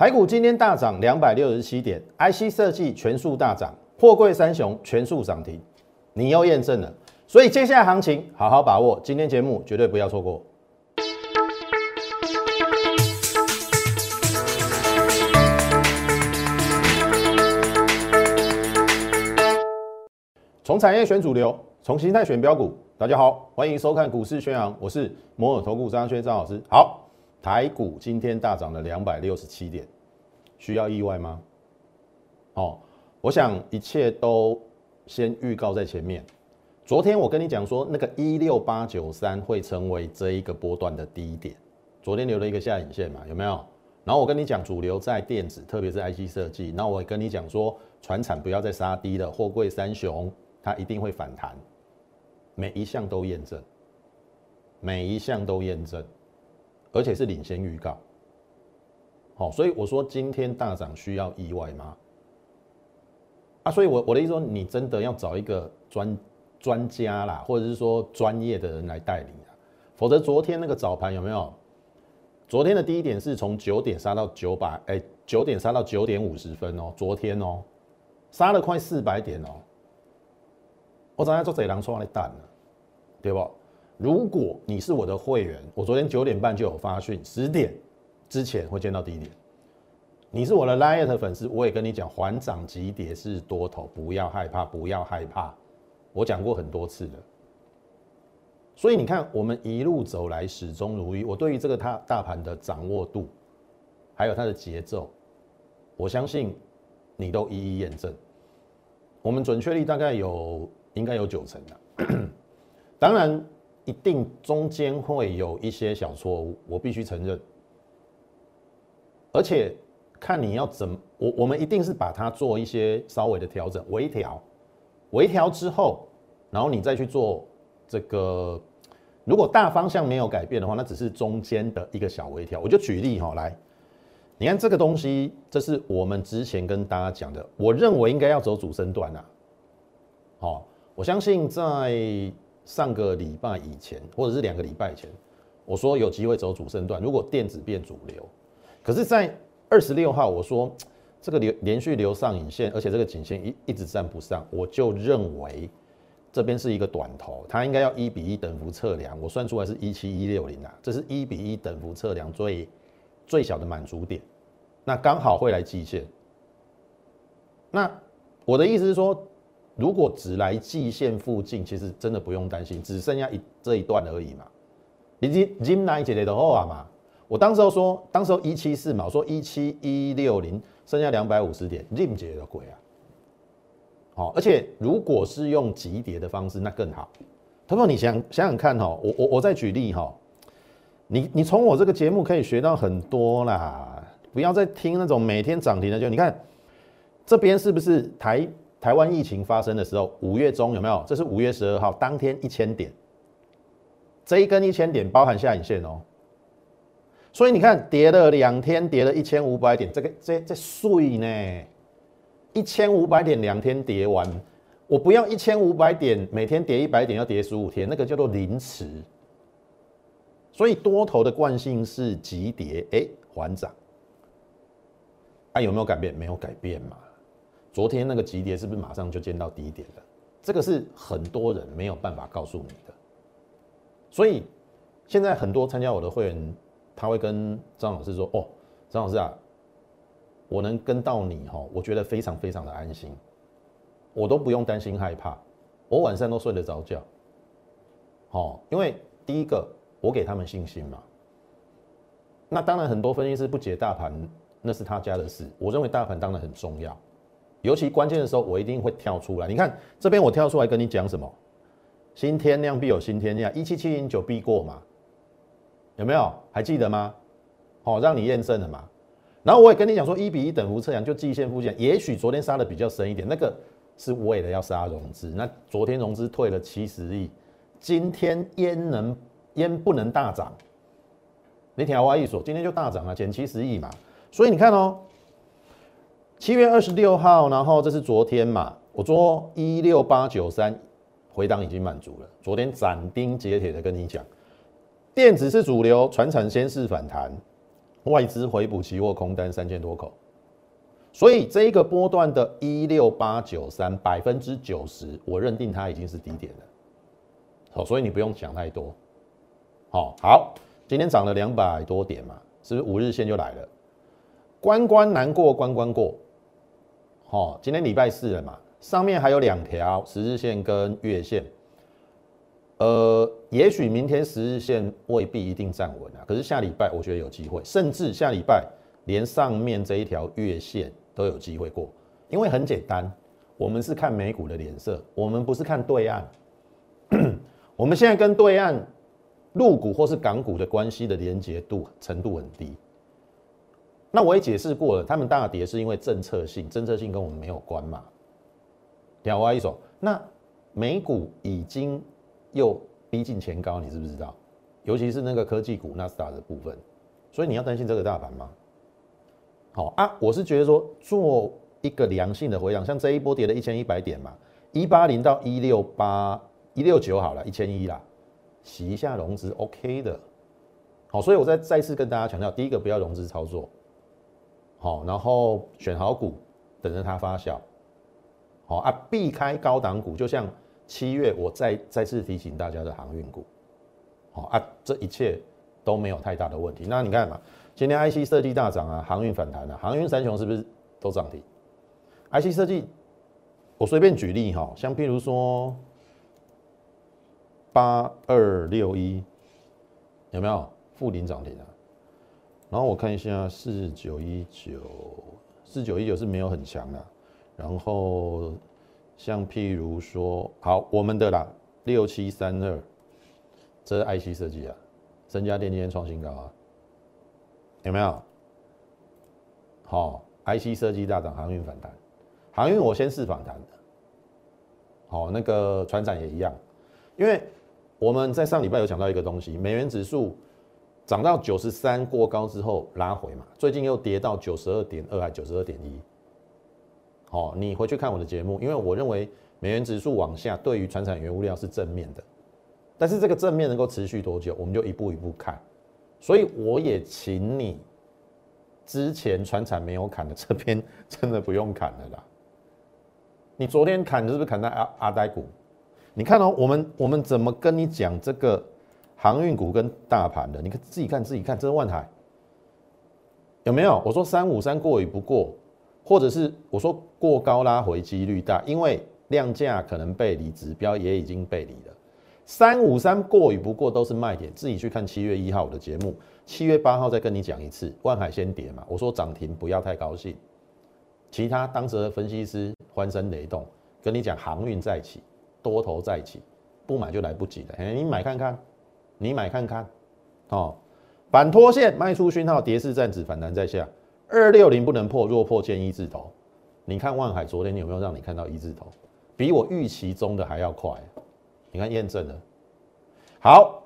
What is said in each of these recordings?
台股今天大涨两百六十七点，IC 设计全数大涨，货柜三雄全数涨停，你又验证了。所以接下来行情好好把握，今天节目绝对不要错过。从产业选主流，从形态选标股。大家好，欢迎收看股市宣扬，我是摩尔投顾张轩张老师。好，台股今天大涨了两百六十七点，需要意外吗？哦，我想一切都先预告在前面。昨天我跟你讲说，那个一六八九三会成为这一个波段的低点，昨天留了一个下影线嘛，有没有？然后我跟你讲，主流在电子，特别是 IC 设计。那我跟你讲说，船产不要再杀低了，货柜三雄。它一定会反弹，每一项都验证，每一项都验证，而且是领先预告。好，所以我说今天大涨需要意外吗？啊，所以我我的意思说，你真的要找一个专专家啦，或者是说专业的人来带领啊，否则昨天那个早盘有没有？昨天的第一点是从九点杀到九百，哎，九点杀到九点五十分哦，昨天哦，杀了快四百点哦。我昨天做贼狼出来蛋了，对不？如果你是我的会员，我昨天九点半就有发讯，十点之前会见到低点。你是我的 Light 粉丝，我也跟你讲，缓涨急跌是多头，不要害怕，不要害怕。我讲过很多次了。所以你看，我们一路走来始终如一。我对于这个它大盘的掌握度，还有它的节奏，我相信你都一一验证。我们准确率大概有。应该有九成的，当然一定中间会有一些小错误，我必须承认。而且看你要怎，我我们一定是把它做一些稍微的调整，微调，微调之后，然后你再去做这个。如果大方向没有改变的话，那只是中间的一个小微调。我就举例哈，来，你看这个东西，这是我们之前跟大家讲的，我认为应该要走主升段啊，好。我相信在上个礼拜以前，或者是两个礼拜前，我说有机会走主升段。如果电子变主流，可是，在二十六号我说这个连连续留上影线，而且这个颈线一一直站不上，我就认为这边是一个短头，它应该要一比一等幅测量。我算出来是一七一六零啊，这是一比一等幅测量最最小的满足点，那刚好会来季线。那我的意思是说。如果只来季线附近，其实真的不用担心，只剩下一这一段而已嘛。你今今来姐姐的话嘛，我当时候说，当时候一七四嘛，我说一七一六零，剩下两百五十点，任姐的鬼啊！好，而且如果是用急跌的方式，那更好。他说：“你想想想看哈，我我我再举例哈，你你从我这个节目可以学到很多啦，不要再听那种每天涨停的，就你看这边是不是台？”台湾疫情发生的时候，五月中有没有？这是五月十二号当天一千点，这一根一千点包含下影线哦。所以你看，跌了两天，跌了一千五百点，这个这这碎呢？一千五百点两天跌完，我不要一千五百点，每天跌一百点要跌十五天，那个叫做临时。所以多头的惯性是急跌，哎，缓涨。啊，有没有改变？没有改变嘛。昨天那个急跌是不是马上就见到低点了？这个是很多人没有办法告诉你的。所以现在很多参加我的会员，他会跟张老师说：“哦，张老师啊，我能跟到你哈，我觉得非常非常的安心，我都不用担心害怕，我晚上都睡得着觉。”好，因为第一个我给他们信心嘛。那当然很多分析师不解大盘，那是他家的事。我认为大盘当然很重要。尤其关键的时候，我一定会跳出来。你看这边，我跳出来跟你讲什么？新天量必有新天量，一七七零九必过嘛？有没有？还记得吗？好，让你验证了嘛。然后我也跟你讲说，一比一等幅测量就季线附近，也许昨天杀的比较深一点，那个是为了要杀融资。那昨天融资退了七十亿，今天焉能焉不能大涨？你听我意思，今天就大涨了，减七十亿嘛。所以你看哦。七月二十六号，然后这是昨天嘛？我说一六八九三回档已经满足了。昨天斩钉截铁的跟你讲，电子是主流，船产先是反弹。外资回补期货空单三千多口，所以这一个波段的一六八九三百分之九十，我认定它已经是低点了。好，所以你不用想太多。好，好，今天涨了两百多点嘛，是不是五日线就来了？关关难过关关过。哦，今天礼拜四了嘛，上面还有两条十日线跟月线。呃，也许明天十日线未必一定站稳啊，可是下礼拜我觉得有机会，甚至下礼拜连上面这一条月线都有机会过，因为很简单，我们是看美股的脸色，我们不是看对岸。我们现在跟对岸陆股或是港股的关系的连结度程度很低。那我也解释过了，他们大跌是因为政策性，政策性跟我们没有关嘛。两外一手，那美股已经又逼近前高，你知不知道？尤其是那个科技股纳斯达的部分，所以你要担心这个大盘吗？好啊，我是觉得说做一个良性的回档，像这一波跌了一千一百点嘛，一八零到一六八。一六九好了，一千一啦，洗一下融资，OK 的。好，所以我再再次跟大家强调，第一个不要融资操作，好，然后选好股，等着它发酵，好啊，避开高档股，就像七月我再再次提醒大家的航运股，好啊，这一切都没有太大的问题。那你看嘛，今天 IC 设计大涨啊，航运反弹啊，航运三雄是不是都涨停？IC 设计，我随便举例哈，像譬如说。八二六一有没有负零涨停啊？然后我看一下四九一九，四九一九是没有很强的。然后像譬如说，好我们的啦，六七三二，这是 IC 设计啊，增加电今天创新高啊，有没有？好，IC 设计大涨，航运反弹，航运我先试反弹的。好，那个船长也一样，因为。我们在上礼拜有讲到一个东西，美元指数涨到九十三过高之后拉回嘛，最近又跌到九十二点二还九十二点一。好，你回去看我的节目，因为我认为美元指数往下对于船产原物料是正面的，但是这个正面能够持续多久，我们就一步一步看。所以我也请你之前船产没有砍的 这边真的不用砍了啦。你昨天砍是不是砍在阿阿呆股？你看哦，我们我们怎么跟你讲这个航运股跟大盘的？你看自己看自己看，这是万海有没有？我说三五三过与不过，或者是我说过高拉回几率大，因为量价可能背离，指标也已经背离了。三五三过与不过都是卖点，自己去看七月一号的节目，七月八号再跟你讲一次。万海先跌嘛，我说涨停不要太高兴，其他当时的分析师欢声雷动，跟你讲航运再起。多头再起，不买就来不及了。哎，你买看看，你买看看，哦，反拖线卖出讯号，跌势暂止，反弹在下，二六零不能破，若破见一字头。你看万海昨天有没有让你看到一字头？比我预期中的还要快。你看验证了。好，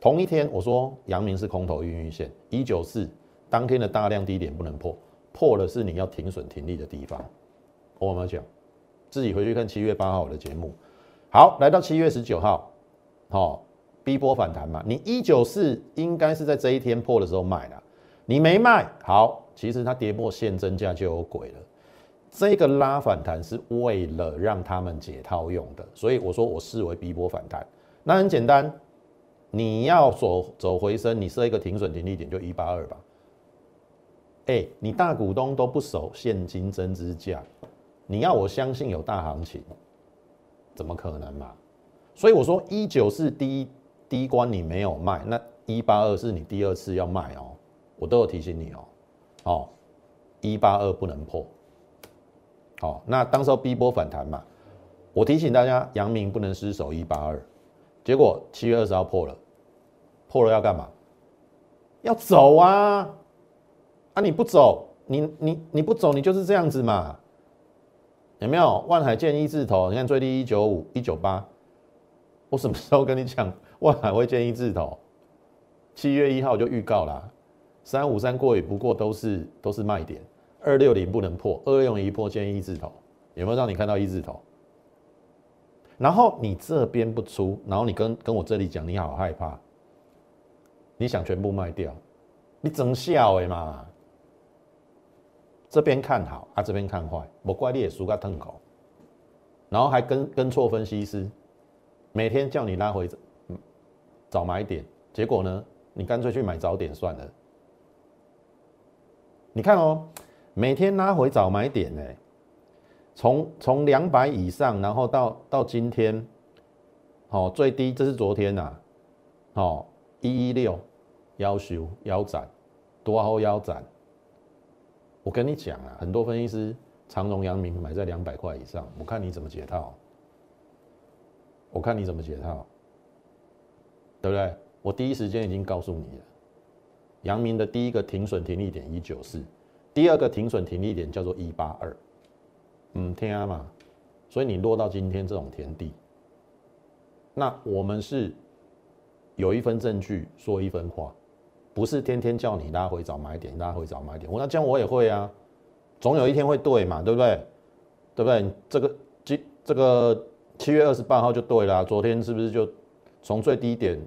同一天我说阳明是空头运运线，一九四当天的大量低点不能破，破了是你要停损停利的地方。我有没有讲？自己回去看七月八号我的节目。好，来到七月十九号，好逼波反弹嘛？你一九四应该是在这一天破的时候卖的，你没卖，好，其实它跌破现增价就有鬼了。这个拉反弹是为了让他们解套用的，所以我说我视为逼波反弹。那很简单，你要走走回升，你设一个停损停利点就一八二吧。哎，你大股东都不守现金增资价，你要我相信有大行情？怎么可能嘛？所以我说一九是第一第一关你没有卖，那一八二是你第二次要卖哦，我都有提醒你哦。哦，一八二不能破。好，那当时候 B 波反弹嘛，我提醒大家阳明不能失守一八二，结果七月二十号破了，破了要干嘛？要走啊！啊你不走，你你你不走，你就是这样子嘛。有没有万海建一字头？你看最低一九五、一九八，我什么时候跟你讲万海会建一字头？七月一号就预告啦，三五三过与不过都是都是卖点，二六零不能破，二六零一破建一字头，有没有让你看到一字头？然后你这边不出，然后你跟跟我这里讲，你好害怕，你想全部卖掉，你整笑的嘛？这边看好啊，这边看坏，我怪你也输个痛口，然后还跟跟错分析师，每天叫你拉回早买点，结果呢，你干脆去买早点算了。你看哦，每天拉回早买点呢，从从两百以上，然后到到今天，哦最低这是昨天呐，哦一一六腰修腰斩，多后腰斩。我跟你讲啊，很多分析师长荣、阳明买在两百块以上，我看你怎么解套，我看你怎么解套，对不对？我第一时间已经告诉你了。阳明的第一个停损停利点一九四，第二个停损停利点叫做一八二，嗯，天啊嘛，所以你落到今天这种田地，那我们是有一分证据说一分话，不是天天叫你拉回找买点，拉回找买点，我那这样我也会啊，总有一天会对嘛，对不对？对不对？这个今这个七月二十八号就对了，昨天是不是就从最低点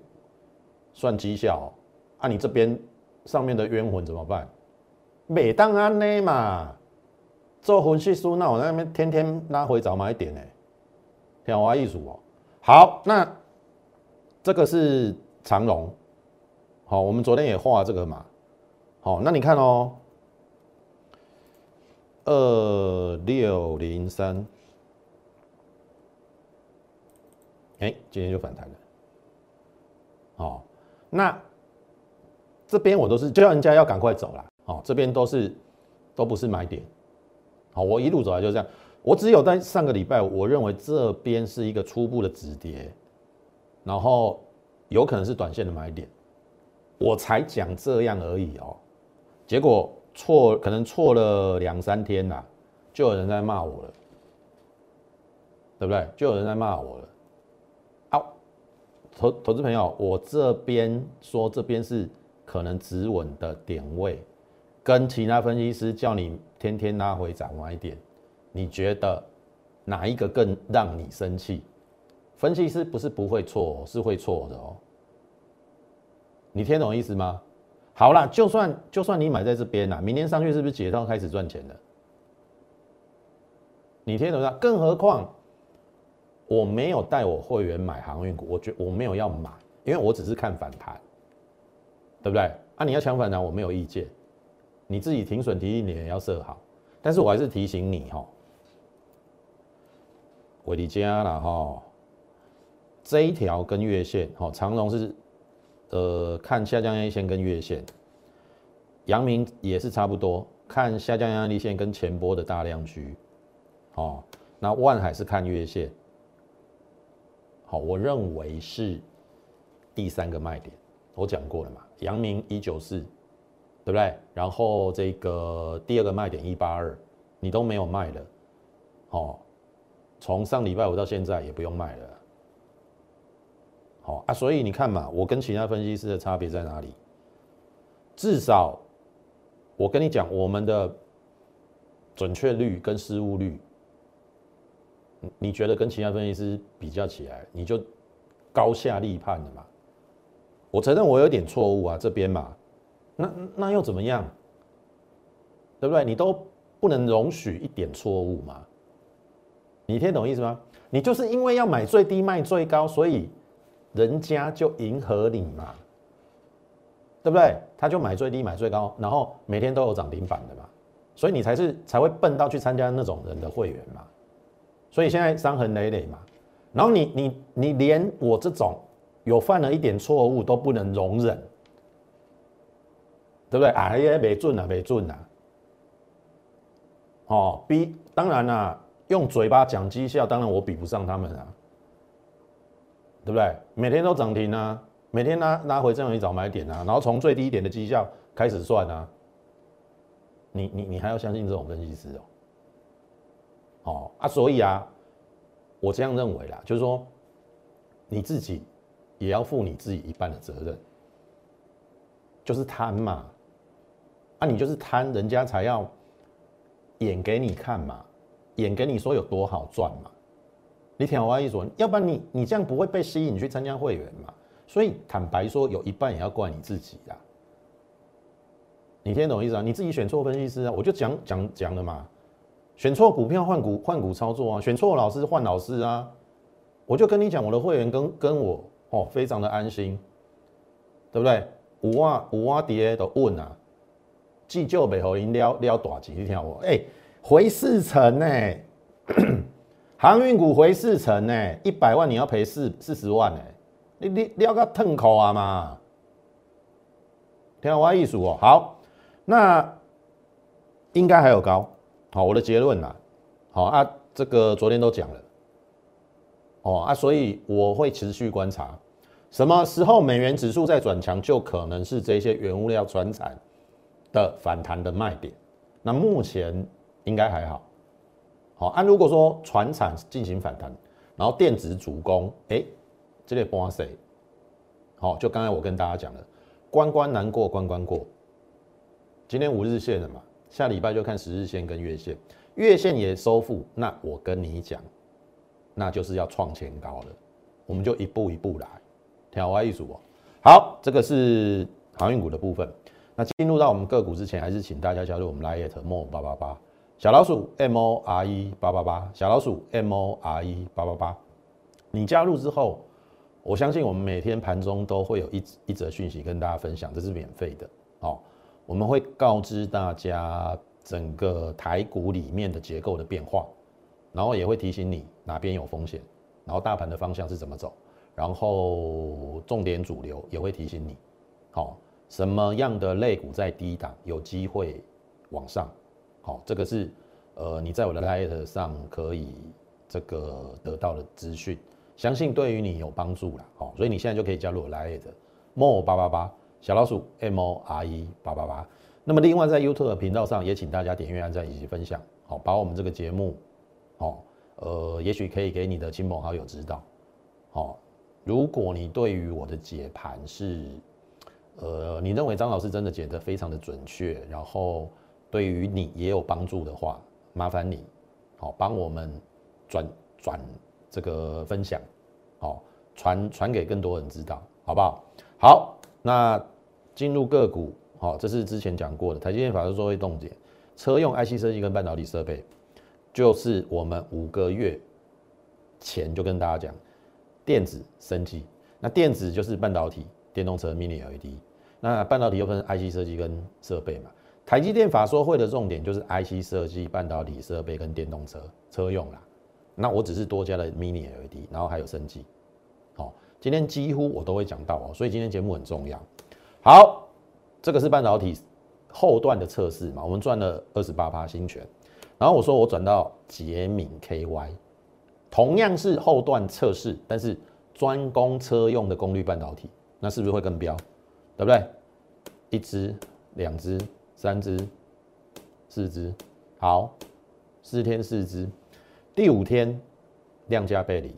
算绩效？啊，你这边。上面的冤魂怎么办？每当安呢嘛，做分析书那我那边天天拉回找买点呢，天华艺术哦。好，那这个是长龙，好，我们昨天也画这个嘛，好，那你看哦，二六零三，哎，今天就反弹了，哦，那。这边我都是叫人家要赶快走了，哦，这边都是都不是买点，好，我一路走来就这样，我只有在上个礼拜，我认为这边是一个初步的止跌，然后有可能是短线的买点，我才讲这样而已哦，结果错，可能错了两三天啦，就有人在骂我了，对不对？就有人在骂我了，投投资朋友，我这边说这边是。可能止稳的点位，跟其他分析师叫你天天拉回涨买点，你觉得哪一个更让你生气？分析师不是不会错，是会错的哦。你听懂意思吗？好了，就算就算你买在这边啦，明天上去是不是解套开始赚钱了？你听懂吗？更何况我没有带我会员买航运股，我觉我没有要买，因为我只是看反弹。对不对？啊，你要抢反弹，我没有意见。你自己停损提醒你也要设好，但是我还是提醒你哈，伟力加了哈，这一条跟月线哈，长龙是呃看下降压力线跟月线，阳明也是差不多看下降压力线跟前波的大量区，哦，那万海是看月线，好，我认为是第三个卖点。我讲过了嘛，阳明一九四，对不对？然后这个第二个卖点一八二，你都没有卖的，哦，从上礼拜五到现在也不用卖了，好啊，所以你看嘛，我跟其他分析师的差别在哪里？至少我跟你讲，我们的准确率跟失误率，你觉得跟其他分析师比较起来，你就高下立判的嘛？我承认我有点错误啊，这边嘛，那那又怎么样？对不对？你都不能容许一点错误嘛？你听懂意思吗？你就是因为要买最低卖最高，所以人家就迎合你嘛，对不对？他就买最低买最高，然后每天都有涨停板的嘛，所以你才是才会笨到去参加那种人的会员嘛。所以现在伤痕累累嘛，然后你你你连我这种。有犯了一点错误都不能容忍，对不对？哎呀，没准啊，没准啊！哦，比当然啦，用嘴巴讲绩效，当然我比不上他们啊，对不对？每天都涨停啊，每天拉拉回这样一找买点啊，然后从最低点的绩效开始算啊，你你你还要相信这种分析师哦？哦啊，所以啊，我这样认为啦，就是说你自己。也要负你自己一半的责任，就是贪嘛，啊，你就是贪，人家才要演给你看嘛，演给你说有多好赚嘛。你听我意思，要不然你你这样不会被吸引去参加会员嘛。所以坦白说，有一半也要怪你自己啦。你听懂意思啊？你自己选错分析师啊，我就讲讲讲了嘛，选错股票换股换股操作啊，选错老师换老师啊，我就跟你讲，我的会员跟跟我哦，非常的安心，对不对？五万五万跌都问啊，急救背后因撩撩大钱，你听我哎，回四成呢，航运股回四成呢，一百万你要赔四四十万呢，你你撩个痛口啊嘛，听我意思哦，好。那应该还有高，好，我的结论呐，好啊，这个昨天都讲了，哦啊，所以我会持续观察，什么时候美元指数在转强，就可能是这些原物料转产的反弹的卖点。那目前应该还好，好啊，如果说船产进行反弹，然后电子主攻，哎，这类波谁？好，就刚才我跟大家讲了，关关难过关关过。今天五日线了嘛，下礼拜就看十日线跟月线，月线也收复，那我跟你讲，那就是要创前高了，我们就一步一步来，调歪一组哦。好，这个是航运股的部分。那进入到我们个股之前，还是请大家加入我们 Lite More 八八八小老鼠 M O R E 八八八小老鼠 M O R E 八八八。你加入之后，我相信我们每天盘中都会有一一则讯息跟大家分享，这是免费的哦。我们会告知大家整个台股里面的结构的变化，然后也会提醒你哪边有风险，然后大盘的方向是怎么走，然后重点主流也会提醒你，好，什么样的类股在低档有机会往上，好，这个是呃你在我的 Light 上可以这个得到的资讯，相信对于你有帮助了，好，所以你现在就可以加入我 Light More 八八八。小老鼠 M O R E 八八八，那么另外在 YouTube 频道上也请大家点阅、按赞以及分享，好，把我们这个节目，好，呃，也许可以给你的亲朋好友知道，好，如果你对于我的解盘是，呃，你认为张老师真的解得非常的准确，然后对于你也有帮助的话，麻烦你，好，帮我们转转这个分享，好，传传给更多人知道，好不好？好，那。进入个股，好，这是之前讲过的。台积电法说作为冻结，车用 IC 设计跟半导体设备，就是我们五个月前就跟大家讲，电子升级。那电子就是半导体、电动车、Mini LED。那半导体又分 IC 设计跟设备嘛。台积电法说会的重点就是 IC 设计、半导体设备跟电动车车用啦。那我只是多加了 Mini LED，然后还有升级。好，今天几乎我都会讲到哦，所以今天节目很重要。好，这个是半导体后段的测试嘛？我们赚了二十八趴新权，然后我说我转到捷敏 KY，同样是后段测试，但是专攻车用的功率半导体，那是不是会更标？对不对？一只、两只、三只、四只，好，四天四只，第五天量价背离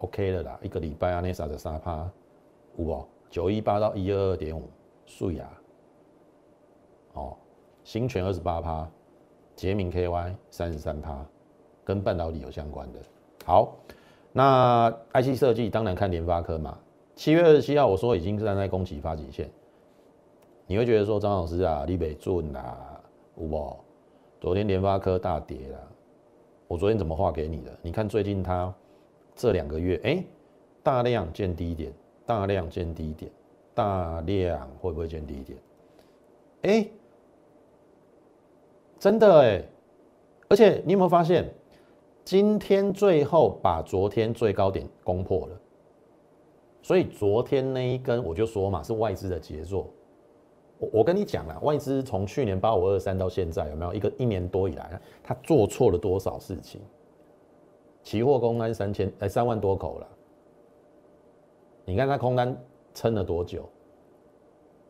，OK 了啦，一个礼拜啊，那啥的三趴，五哦。九一八到一二二点五，素雅，哦，新全二十八趴，捷明 KY 三十三趴，跟半导体有相关的。好，那 IC 设计当然看联发科嘛。七月二十七号我说已经站在攻击发起线，你会觉得说张老师啊，你北准啊，有无？昨天联发科大跌了，我昨天怎么画给你的？你看最近它这两个月，哎，大量见低点。大量见低点，大量会不会见低点？哎，真的哎，而且你有没有发现，今天最后把昨天最高点攻破了？所以昨天那一根我就说嘛，是外资的杰作。我我跟你讲了，外资从去年八五二三到现在，有没有一个一年多以来，他做错了多少事情？期货公安三千哎三万多口了。你看它空单撑了多久，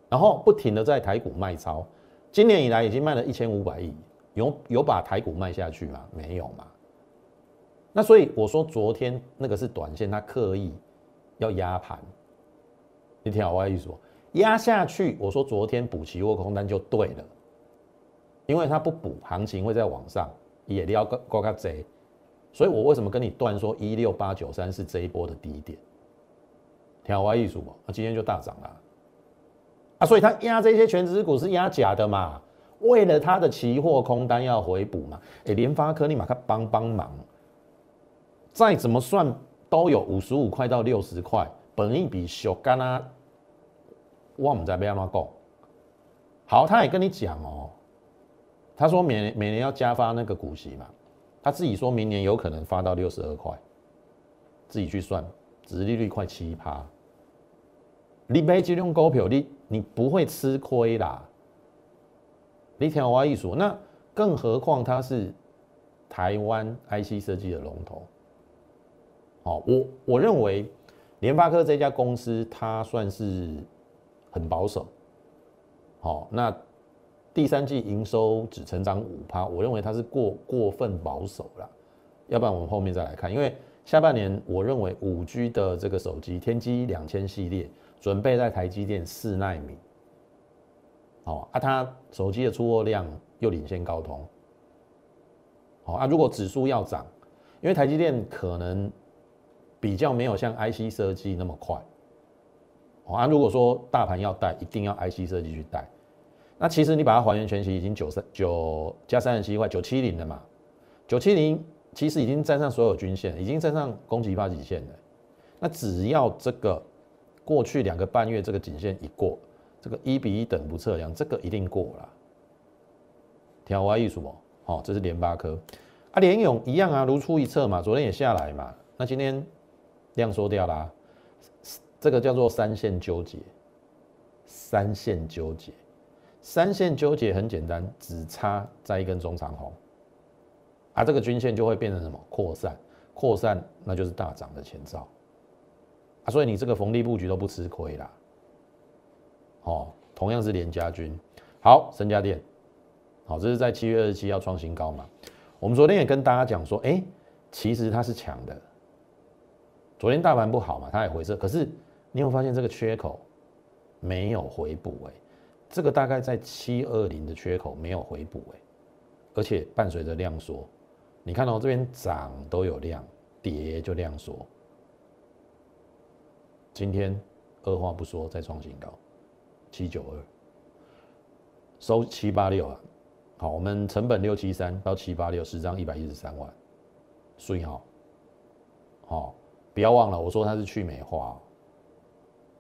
然后不停的在台股卖超，今年以来已经卖了一千五百亿，有有把台股卖下去吗？没有嘛。那所以我说昨天那个是短线，它刻意要压盘。你听好我意思说，压下去，我说昨天补期货空单就对了，因为它不补，行情会在往上也要高高个贼，所以我为什么跟你断说一六八九三是这一波的低点？调歪艺术嘛，那今天就大涨了。啊，所以他压这些全值股是压假的嘛，为了他的期货空单要回补嘛。哎，联发科你马上帮帮忙，再怎么算都有五十五块到六十块，本益比小干啊，我们在被阿妈讲。好，他也跟你讲哦，他说每每年要加发那个股息嘛，他自己说明年有可能发到六十二块，自己去算，殖利率快七趴。你买这种股票，你你不会吃亏啦。你听我意思，那更何况它是台湾 IC 设计的龙头。好，我我认为联发科这家公司，它算是很保守。好，那第三季营收只成长五趴，我认为它是过过分保守了。要不然我们后面再来看，因为下半年我认为五 G 的这个手机天玑两千系列准备在台积电四纳米。哦啊，它手机的出货量又领先高通。好啊，如果指数要涨，因为台积电可能比较没有像 IC 设计那么快。哦啊，如果说大盘要带，一定要 IC 设计去带。那其实你把它还原全息，已经九三九加三十七块九七零了嘛？九七零其实已经站上所有均线，已经站上攻击发极线了。那只要这个过去两个半月这个颈线一过，这个一比一等不测量，这个一定过了。调歪艺术哦，好，这是联发科啊，联勇一样啊，如出一辙嘛。昨天也下来嘛，那今天量缩掉啦。这个叫做三线纠结，三线纠结，三线纠结很简单，只差在一根中长红，啊，这个均线就会变成什么？扩散，扩散，那就是大涨的前兆，所以你这个逢低布局都不吃亏啦。哦，同样是连家军，好，深家电，好，这是在七月二十七要创新高嘛？我们昨天也跟大家讲说，哎，其实它是强的，昨天大盘不好嘛，它也回撤，可是。你有发现这个缺口没有回补哎，这个大概在七二零的缺口没有回补哎，而且伴随着量缩，你看到这边涨都有量，跌就量缩。今天二话不说再创新高，七九二，收七八六啊，好，我们成本六七三到七八六，十张一百一十三万，以好，好，不要忘了我说它是去美化。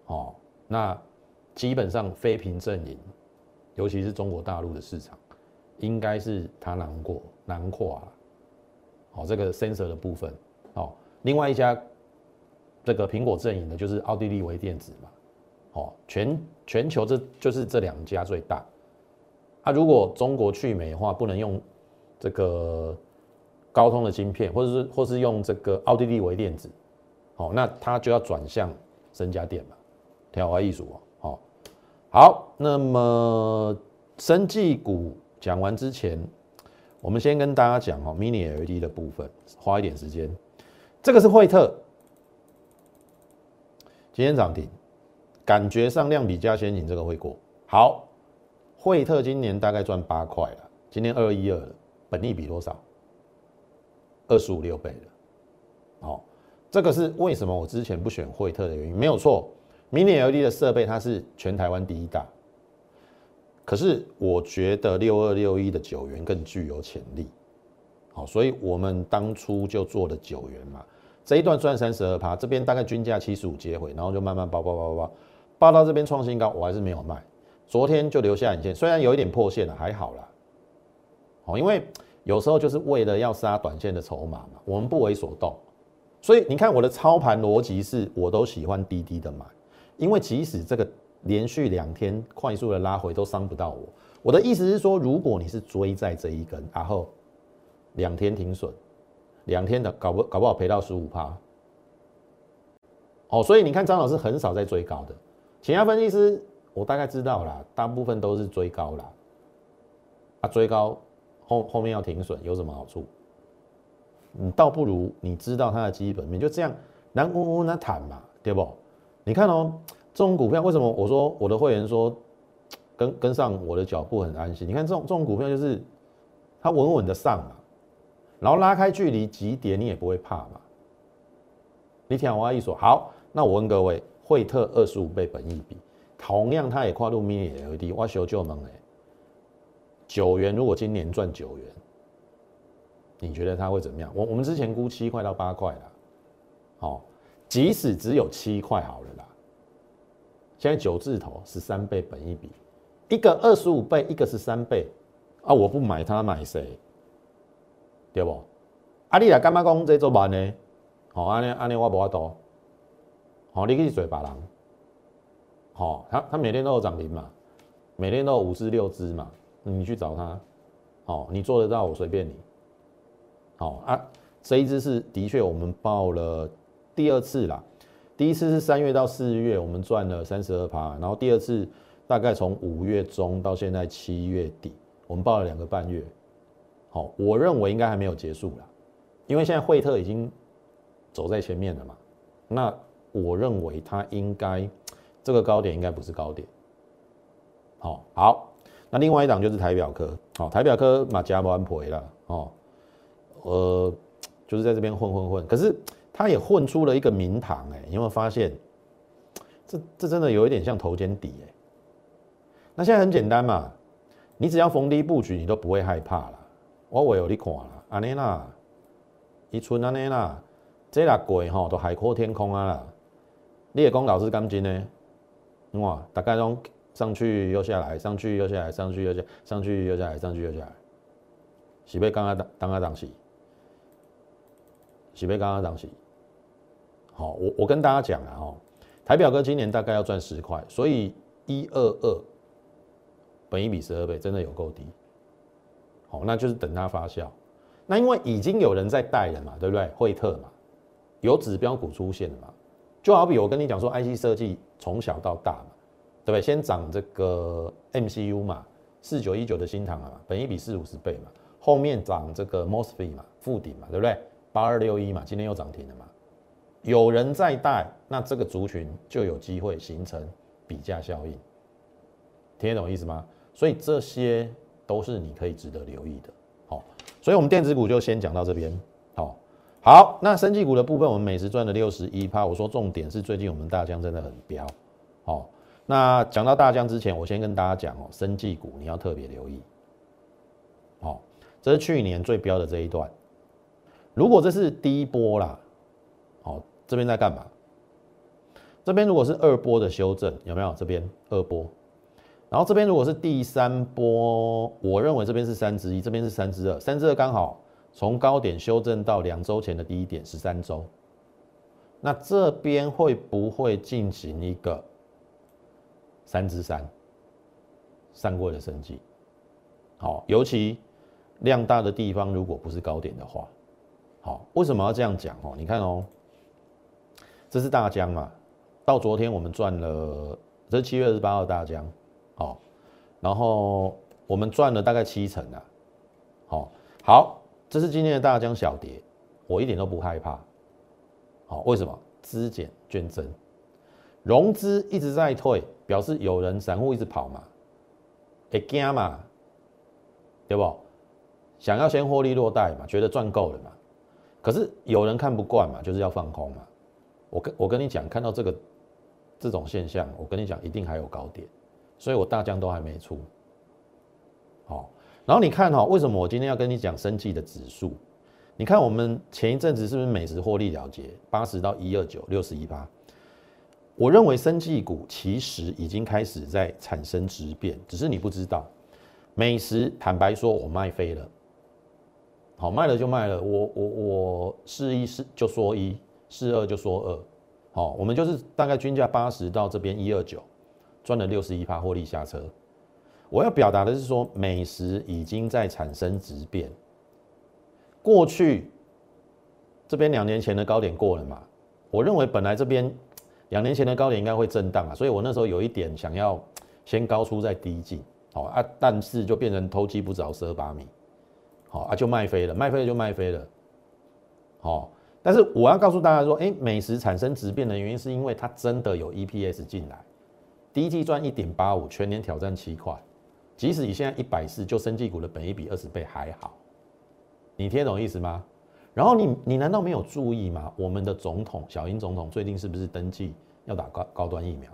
哦，那基本上非屏阵营，尤其是中国大陆的市场，应该是它难过难跨了。好，这个 sensor 的部分，哦，另外一家这个苹果阵营的，就是奥地利微电子嘛。哦，全全球这就是这两家最大。啊，如果中国去美化，不能用这个高通的晶片，或者是或是用这个奥地利微电子，哦，那它就要转向深家电嘛。调华艺术哦，好，好，那么生技股讲完之前，我们先跟大家讲哦，mini LED 的部分，花一点时间。这个是惠特，今天涨停，感觉上量比嘉先行这个会过。好，惠特今年大概赚八块了，今天二一二了，本利比多少？二十五六倍了。好，这个是为什么我之前不选惠特的原因，没有错。Mini LED 的设备，它是全台湾第一大。可是我觉得六二六一的九元更具有潜力，好，所以我们当初就做了九元嘛。这一段赚三十二趴，这边大概均价七十五接回，然后就慢慢爆爆爆爆爆到这边创新高，我还是没有卖。昨天就留下影线，虽然有一点破线了，还好啦。好，因为有时候就是为了要杀短线的筹码嘛，我们不为所动。所以你看我的操盘逻辑是，我都喜欢低低的买。因为即使这个连续两天快速的拉回都伤不到我。我的意思是说，如果你是追在这一根，然后两天停损，两天的搞不搞不好赔到十五趴。哦，所以你看张老师很少在追高的，其他分析师我大概知道啦，大部分都是追高啦。啊，追高后后面要停损有什么好处？你倒不如你知道它的基本面，就这样难稳稳的谈嘛，对不？你看哦，这种股票为什么我说我的会员说跟跟上我的脚步很安心？你看这种这种股票就是它稳稳的上嘛，然后拉开距离急跌你也不会怕嘛。你听我话一说，好，那我问各位，惠特二十五倍本益比，同样它也跨入 mini LED，我修就猛哎，九元如果今年赚九元，你觉得它会怎么样？我我们之前估七块到八块啦，好，即使只有七块好了啦，现在九字头十三倍本一比，一个二十五倍，一个十三倍，啊，我不买它买谁？对不？啊，你来干嘛讲这做慢呢？好，安尼安尼我无法度。好，你可以嘴巴人。好，他他每天都有涨停嘛，每天都有五只六只嘛，你去找他。好，你做得到，我随便你。好啊，这一只是的确我们报了第二次啦。第一次是三月到四月，我们赚了三十二趴，然后第二次大概从五月中到现在七月底，我们报了两个半月。好，我认为应该还没有结束啦，因为现在惠特已经走在前面了嘛。那我认为它应该这个高点应该不是高点。好，好，那另外一档就是台表科，好，台表科马加完赔了，哦，呃，就是在这边混混混，可是他也混出了一个名堂，哎，有没有发现？这这真的有一点像头肩底，哎。那现在很简单嘛，你只要逢低布局，你都不会害怕了。我唯有你看啦，安尼啦，一村安尼啦，这六贵吼都海阔天空啊啦。你也讲老师干金呢？哇，大概拢上去又下来，上去又下来，上去又下，上去又下来，上去又下来，是要刚刚当当啊当时，是要刚刚当时。好，我我跟大家讲啊，吼，台表哥今年大概要赚十块，所以一二二，本一比十二倍，真的有够低。好，那就是等它发酵。那因为已经有人在带了嘛，对不对？惠特嘛，有指标股出现了嘛。就好比我跟你讲说，IC 设计从小到大嘛，对不对？先涨这个 MCU 嘛，四九一九的新塘啊，本一比四五十倍嘛。后面涨这个 Mosfet 嘛，富鼎嘛，对不对？八二六一嘛，今天又涨停了嘛。有人在带，那这个族群就有机会形成比价效应。听得懂意思吗？所以这些。都是你可以值得留意的，好，所以我们电子股就先讲到这边，好，好，那生技股的部分，我们每时赚了六十一趴。我说重点是最近我们大疆真的很彪，好，那讲到大疆之前，我先跟大家讲哦，生技股你要特别留意，好，这是去年最彪的这一段，如果这是第一波啦，好，这边在干嘛？这边如果是二波的修正，有没有？这边二波。然后这边如果是第三波，我认为这边是三之一，这边是三之二，三之二刚好从高点修正到两周前的低点十三周，那这边会不会进行一个三之三三过的升级？好，尤其量大的地方，如果不是高点的话，好，为什么要这样讲？哦，你看哦，这是大江嘛，到昨天我们赚了，这是七月二十八号大江。好，然后我们赚了大概七成啊。好，好，这是今天的大江小蝶，我一点都不害怕。好，为什么？资减捐增，融资一直在退，表示有人散户一直跑嘛，会惊嘛，对不？想要先获利落袋嘛，觉得赚够了嘛。可是有人看不惯嘛，就是要放空嘛。我跟我跟你讲，看到这个这种现象，我跟你讲，一定还有高点。所以我大疆都还没出，好，然后你看哈，为什么我今天要跟你讲生计的指数？你看我们前一阵子是不是美食获利了结八十到一二九六十一八？我认为生计股其实已经开始在产生质变，只是你不知道。美食坦白说，我卖飞了，好卖了就卖了，我我我是一是就说一，是二就说二，好，我们就是大概均价八十到这边一二九。赚了六十一趴获利下车，我要表达的是说，美食已经在产生质变。过去这边两年前的高点过了嘛？我认为本来这边两年前的高点应该会震荡啊，所以我那时候有一点想要先高出再低进，好啊，但是就变成偷鸡不着蚀把米，好啊，就卖飞了，卖飞了就卖飞了，好，但是我要告诉大家说，哎，美食产生质变的原因是因为它真的有 EPS 进来。第一季赚一点八五，全年挑战七块，即使以现在一百四，就生技股的本一比二十倍还好，你听懂意思吗？然后你你难道没有注意吗？我们的总统小英总统最近是不是登记要打高高端疫苗？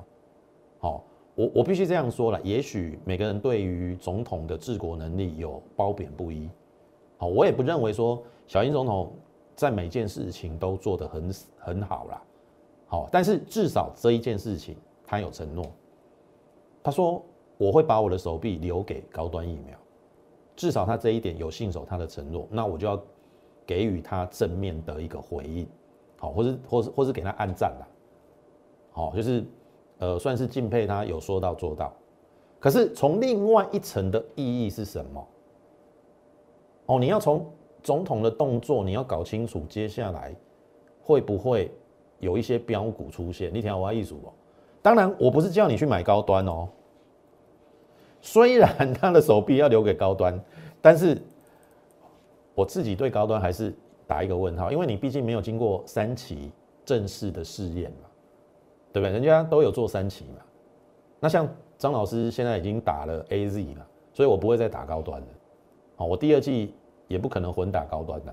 好，我我必须这样说了，也许每个人对于总统的治国能力有褒贬不一。好，我也不认为说小英总统在每件事情都做得很很好啦。好，但是至少这一件事情他有承诺，他说我会把我的手臂留给高端疫苗，至少他这一点有信守他的承诺，那我就要给予他正面的一个回应，好，或是或是或是给他按赞啦，好，就是呃算是敬佩他有说到做到，可是从另外一层的意义是什么？哦，你要从总统的动作，你要搞清楚接下来会不会。有一些标股出现，你听我意思哦。当然，我不是叫你去买高端哦。虽然 他的手臂要留给高端，但是我自己对高端还是打一个问号，因为你毕竟没有经过三期正式的试验嘛，对不对？人家都有做三期嘛。那像张老师现在已经打了 A Z 了，所以我不会再打高端了。好，我第二季也不可能混打高端的。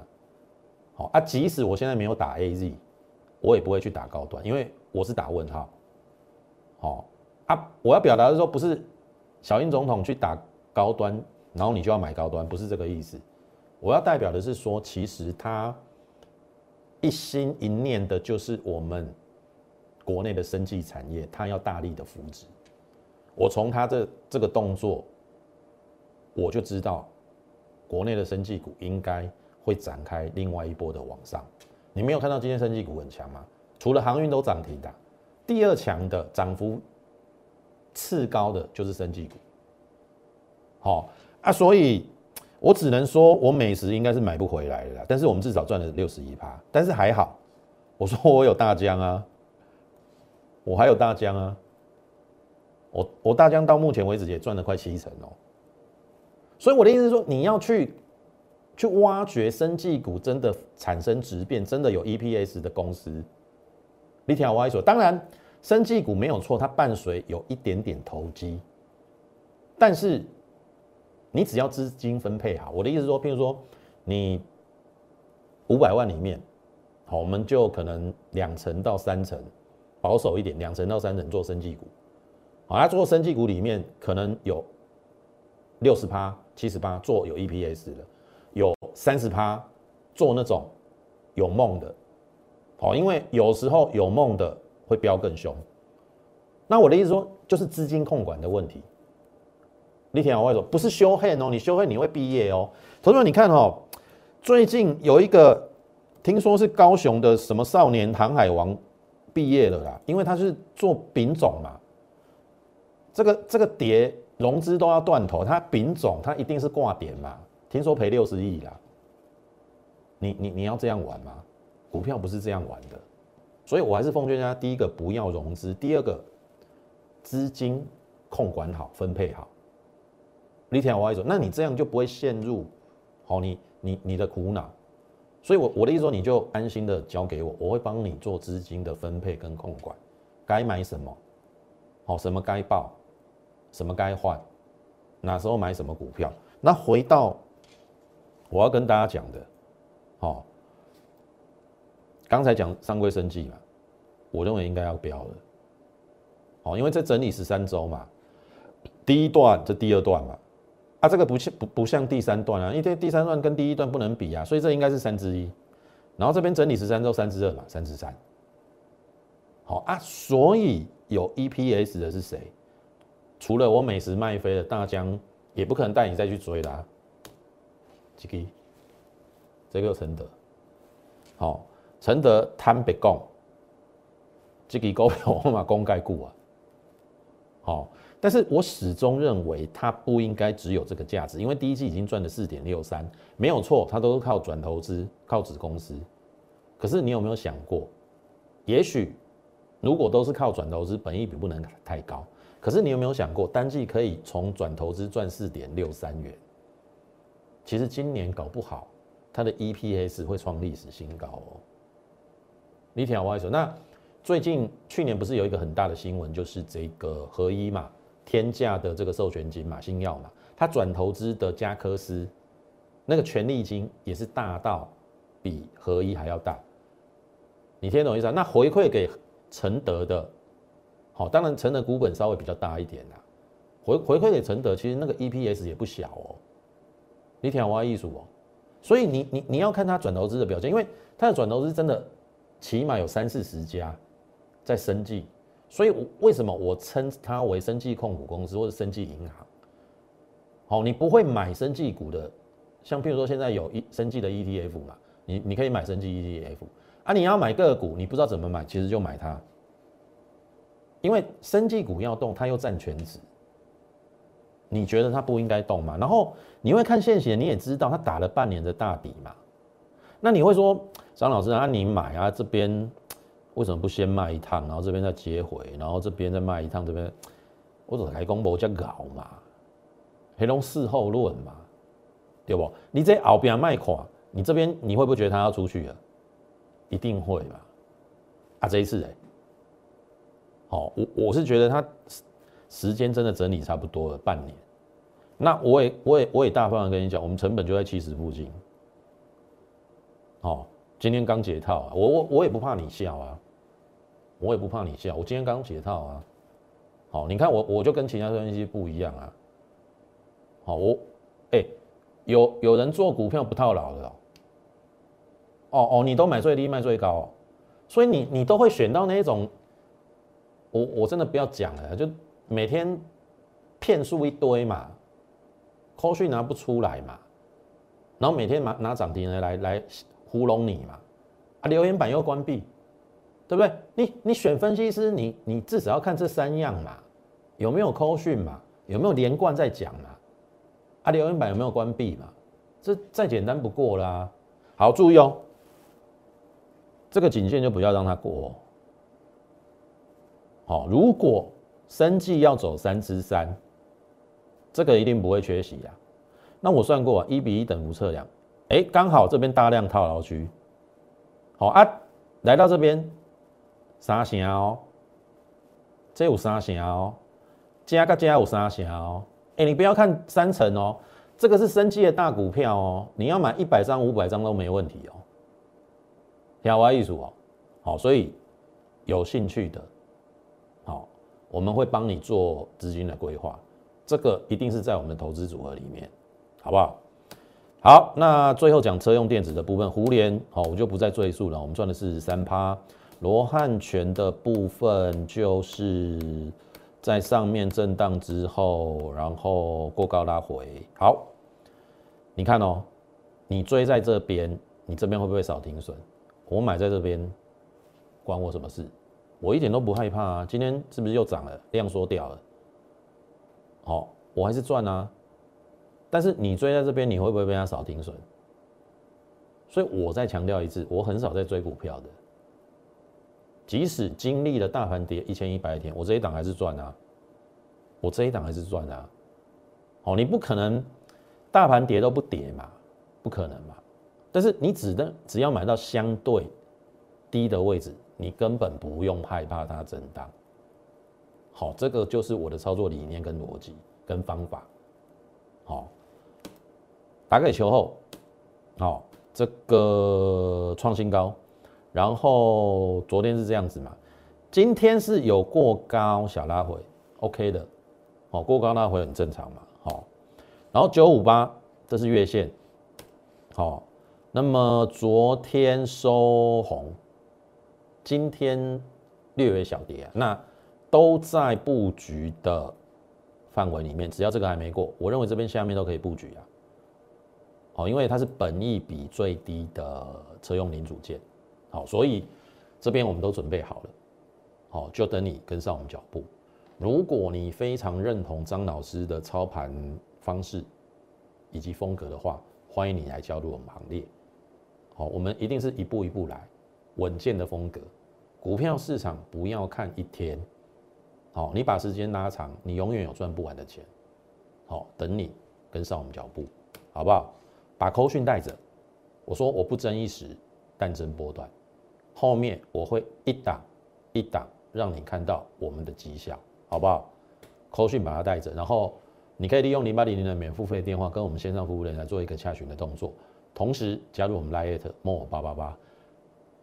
好啊，即使我现在没有打 A Z。我也不会去打高端，因为我是打问号。好啊，我要表达的说，不是小英总统去打高端，然后你就要买高端，不是这个意思。我要代表的是说，其实他一心一念的就是我们国内的生技产业，他要大力的扶持。我从他这这个动作，我就知道国内的生技股应该会展开另外一波的往上。你没有看到今天生技股很强吗？除了航运都涨停的，第二强的涨幅次高的就是生技股。好啊，所以我只能说我美食应该是买不回来的，但是我们至少赚了六十一趴，但是还好，我说我有大疆啊，我还有大疆啊，我我大疆到目前为止也赚了快七成哦，所以我的意思是说你要去。去挖掘生技股真的产生质变，真的有 EPS 的公司，你听我说。当然，生技股没有错，它伴随有一点点投机，但是你只要资金分配好，我的意思说，譬如说你五百万里面，好，我们就可能两成到三成，保守一点，两成到三成做生技股，好，那做生技股里面可能有六十趴、七十八做有 EPS 的。有三十趴做那种有梦的，哦，因为有时候有梦的会飙更凶。那我的意思说，就是资金控管的问题。你听我说，不是修黑哦，你修黑你会毕业哦。同学们，你看哦，最近有一个听说是高雄的什么少年航海王毕业了啦，因为他是做丙种嘛，这个这个碟融资都要断头，他丙种他一定是挂点嘛。听说赔六十亿啦，你你你要这样玩吗？股票不是这样玩的，所以我还是奉劝大家：第一个不要融资，第二个资金控管好、分配好。你听我意思，那你这样就不会陷入好你你你的苦恼。所以，我我的意思说，你就安心的交给我，我会帮你做资金的分配跟控管，该买什么，好什么该报，什么该换，哪时候买什么股票。那回到。我要跟大家讲的，好，刚才讲三规生计嘛，我认为应该要标了，好，因为在整理十三周嘛，第一段这第二段嘛，啊，这个不像不不像第三段啊，因为第三段跟第一段不能比啊，所以这应该是三之一，然后这边整理十三周三之二嘛，三之三，好啊，所以有 EPS 的是谁？除了我美食卖飞的大疆，也不可能带你再去追啦。这个，这个承德，好，承德坦白讲，这个股票我嘛公盖股啊，好，但是我始终认为它不应该只有这个价值，因为第一季已经赚了四点六三，没有错，它都是靠转投资，靠子公司。可是你有没有想过，也许如果都是靠转投资，本益比不能太高。可是你有没有想过，单季可以从转投资赚四点六三元？其实今年搞不好，它的 EPS 会创历史新高哦。你听我说，那最近去年不是有一个很大的新闻，就是这个合一嘛，天价的这个授权金嘛，新药嘛，它转投资的加科斯那个权利金也是大到比合一还要大。你听懂意思啊？那回馈给承德的好，当然承德股本稍微比较大一点啦，回回馈给承德，其实那个 EPS 也不小哦。你听我艺术哦，所以你你你要看它转投资的表现，因为它的转投资真的起码有三四十家在生计，所以为什么我称它为生计控股公司或者生计银行？好，你不会买生计股的，像譬如说现在有一生计的 ETF 嘛，你你可以买生计 ETF 啊，你要买个股，你不知道怎么买，其实就买它，因为生计股要动，它又占全值。你觉得它不应该动吗？然后你会看现行，你也知道它打了半年的大底嘛。那你会说张老师啊，你买啊这边为什么不先卖一趟，然后这边再接回，然后这边再卖一趟，这边我怎么来公布叫搞嘛？黑龙事后论嘛，对不？你这后边卖垮，你这边你会不会觉得他要出去了？一定会嘛。啊，这一次哎，好，我我是觉得他时间真的整理差不多了，半年。那我也我也我也大方的跟你讲，我们成本就在七十附近。好，今天刚解套啊，我我我也不怕你笑啊，我也不怕你笑，我今天刚解套啊。好，你看我我就跟其他分析不一样啊。好，我哎，有有人做股票不套牢的哦。哦哦，你都买最低卖最高，哦所以你你都会选到那一种，我我真的不要讲了，就每天骗术一堆嘛。后续拿不出来嘛，然后每天拿拿涨停来来来糊弄你嘛，啊留言板又关闭，对不对？你你选分析师，你你至少要看这三样嘛，有没有扣讯嘛，有没有连贯在讲嘛，啊留言板有没有关闭嘛？这再简单不过啦。好，注意哦，这个警线就不要让它过哦。好，如果生计要走三之三。这个一定不会缺席啊！那我算过，一比一等幅测量，哎，刚好这边大量套牢区，好啊，来到这边三成哦，这有三成哦，加个加有三成哦，哎，你不要看三成哦，这个是升级的大股票哦，你要买一百张、五百张都没问题哦，挑挖艺术哦，好，所以有兴趣的，好，我们会帮你做资金的规划。这个一定是在我们投资组合里面，好不好？好，那最后讲车用电子的部分，胡联好，我就不再赘述了。我们赚的是三趴，罗汉拳的部分就是在上面震荡之后，然后过高拉回。好，你看哦，你追在这边，你这边会不会少停损？我买在这边，关我什么事？我一点都不害怕啊！今天是不是又涨了？量缩掉了。好，我还是赚啊，但是你追在这边，你会不会被他少停损？所以我再强调一次，我很少在追股票的，即使经历了大盘跌一千一百天，我这一档还是赚啊，我这一档还是赚啊。哦，你不可能大盘跌都不跌嘛，不可能嘛。但是你只能只要买到相对低的位置，你根本不用害怕它震荡。好，这个就是我的操作理念跟逻辑跟方法。好，打给球后，好，这个创新高，然后昨天是这样子嘛，今天是有过高小拉回，OK 的，哦，过高拉回很正常嘛，好，然后九五八这是月线，好，那么昨天收红，今天略微小跌啊，那。都在布局的范围里面，只要这个还没过，我认为这边下面都可以布局啊。好，因为它是本益比最低的车用零组件，好，所以这边我们都准备好了，好，就等你跟上我们脚步。如果你非常认同张老师的操盘方式以及风格的话，欢迎你来加入我们行列。好，我们一定是一步一步来，稳健的风格。股票市场不要看一天。好，你把时间拉长，你永远有赚不完的钱。好，等你跟上我们脚步，好不好？把扣讯带着。我说我不争一时，但争波段。后面我会一档一档让你看到我们的绩效，好不好？扣讯把它带着，然后你可以利用零八零零的免付费电话跟我们线上服务人来做一个洽询的动作，同时加入我们 Lite More 八八八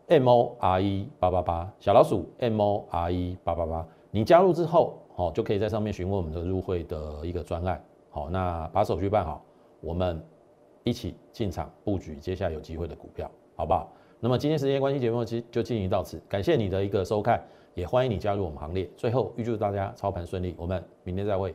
M O R E 八八八小老鼠 M O R E 八八八。你加入之后，好就可以在上面询问我们的入会的一个专案，好，那把手续办好，我们一起进场布局接下来有机会的股票，好不好？那么今天时间关系，节目就就进行到此，感谢你的一个收看，也欢迎你加入我们行列。最后预祝大家操盘顺利，我们明天再会。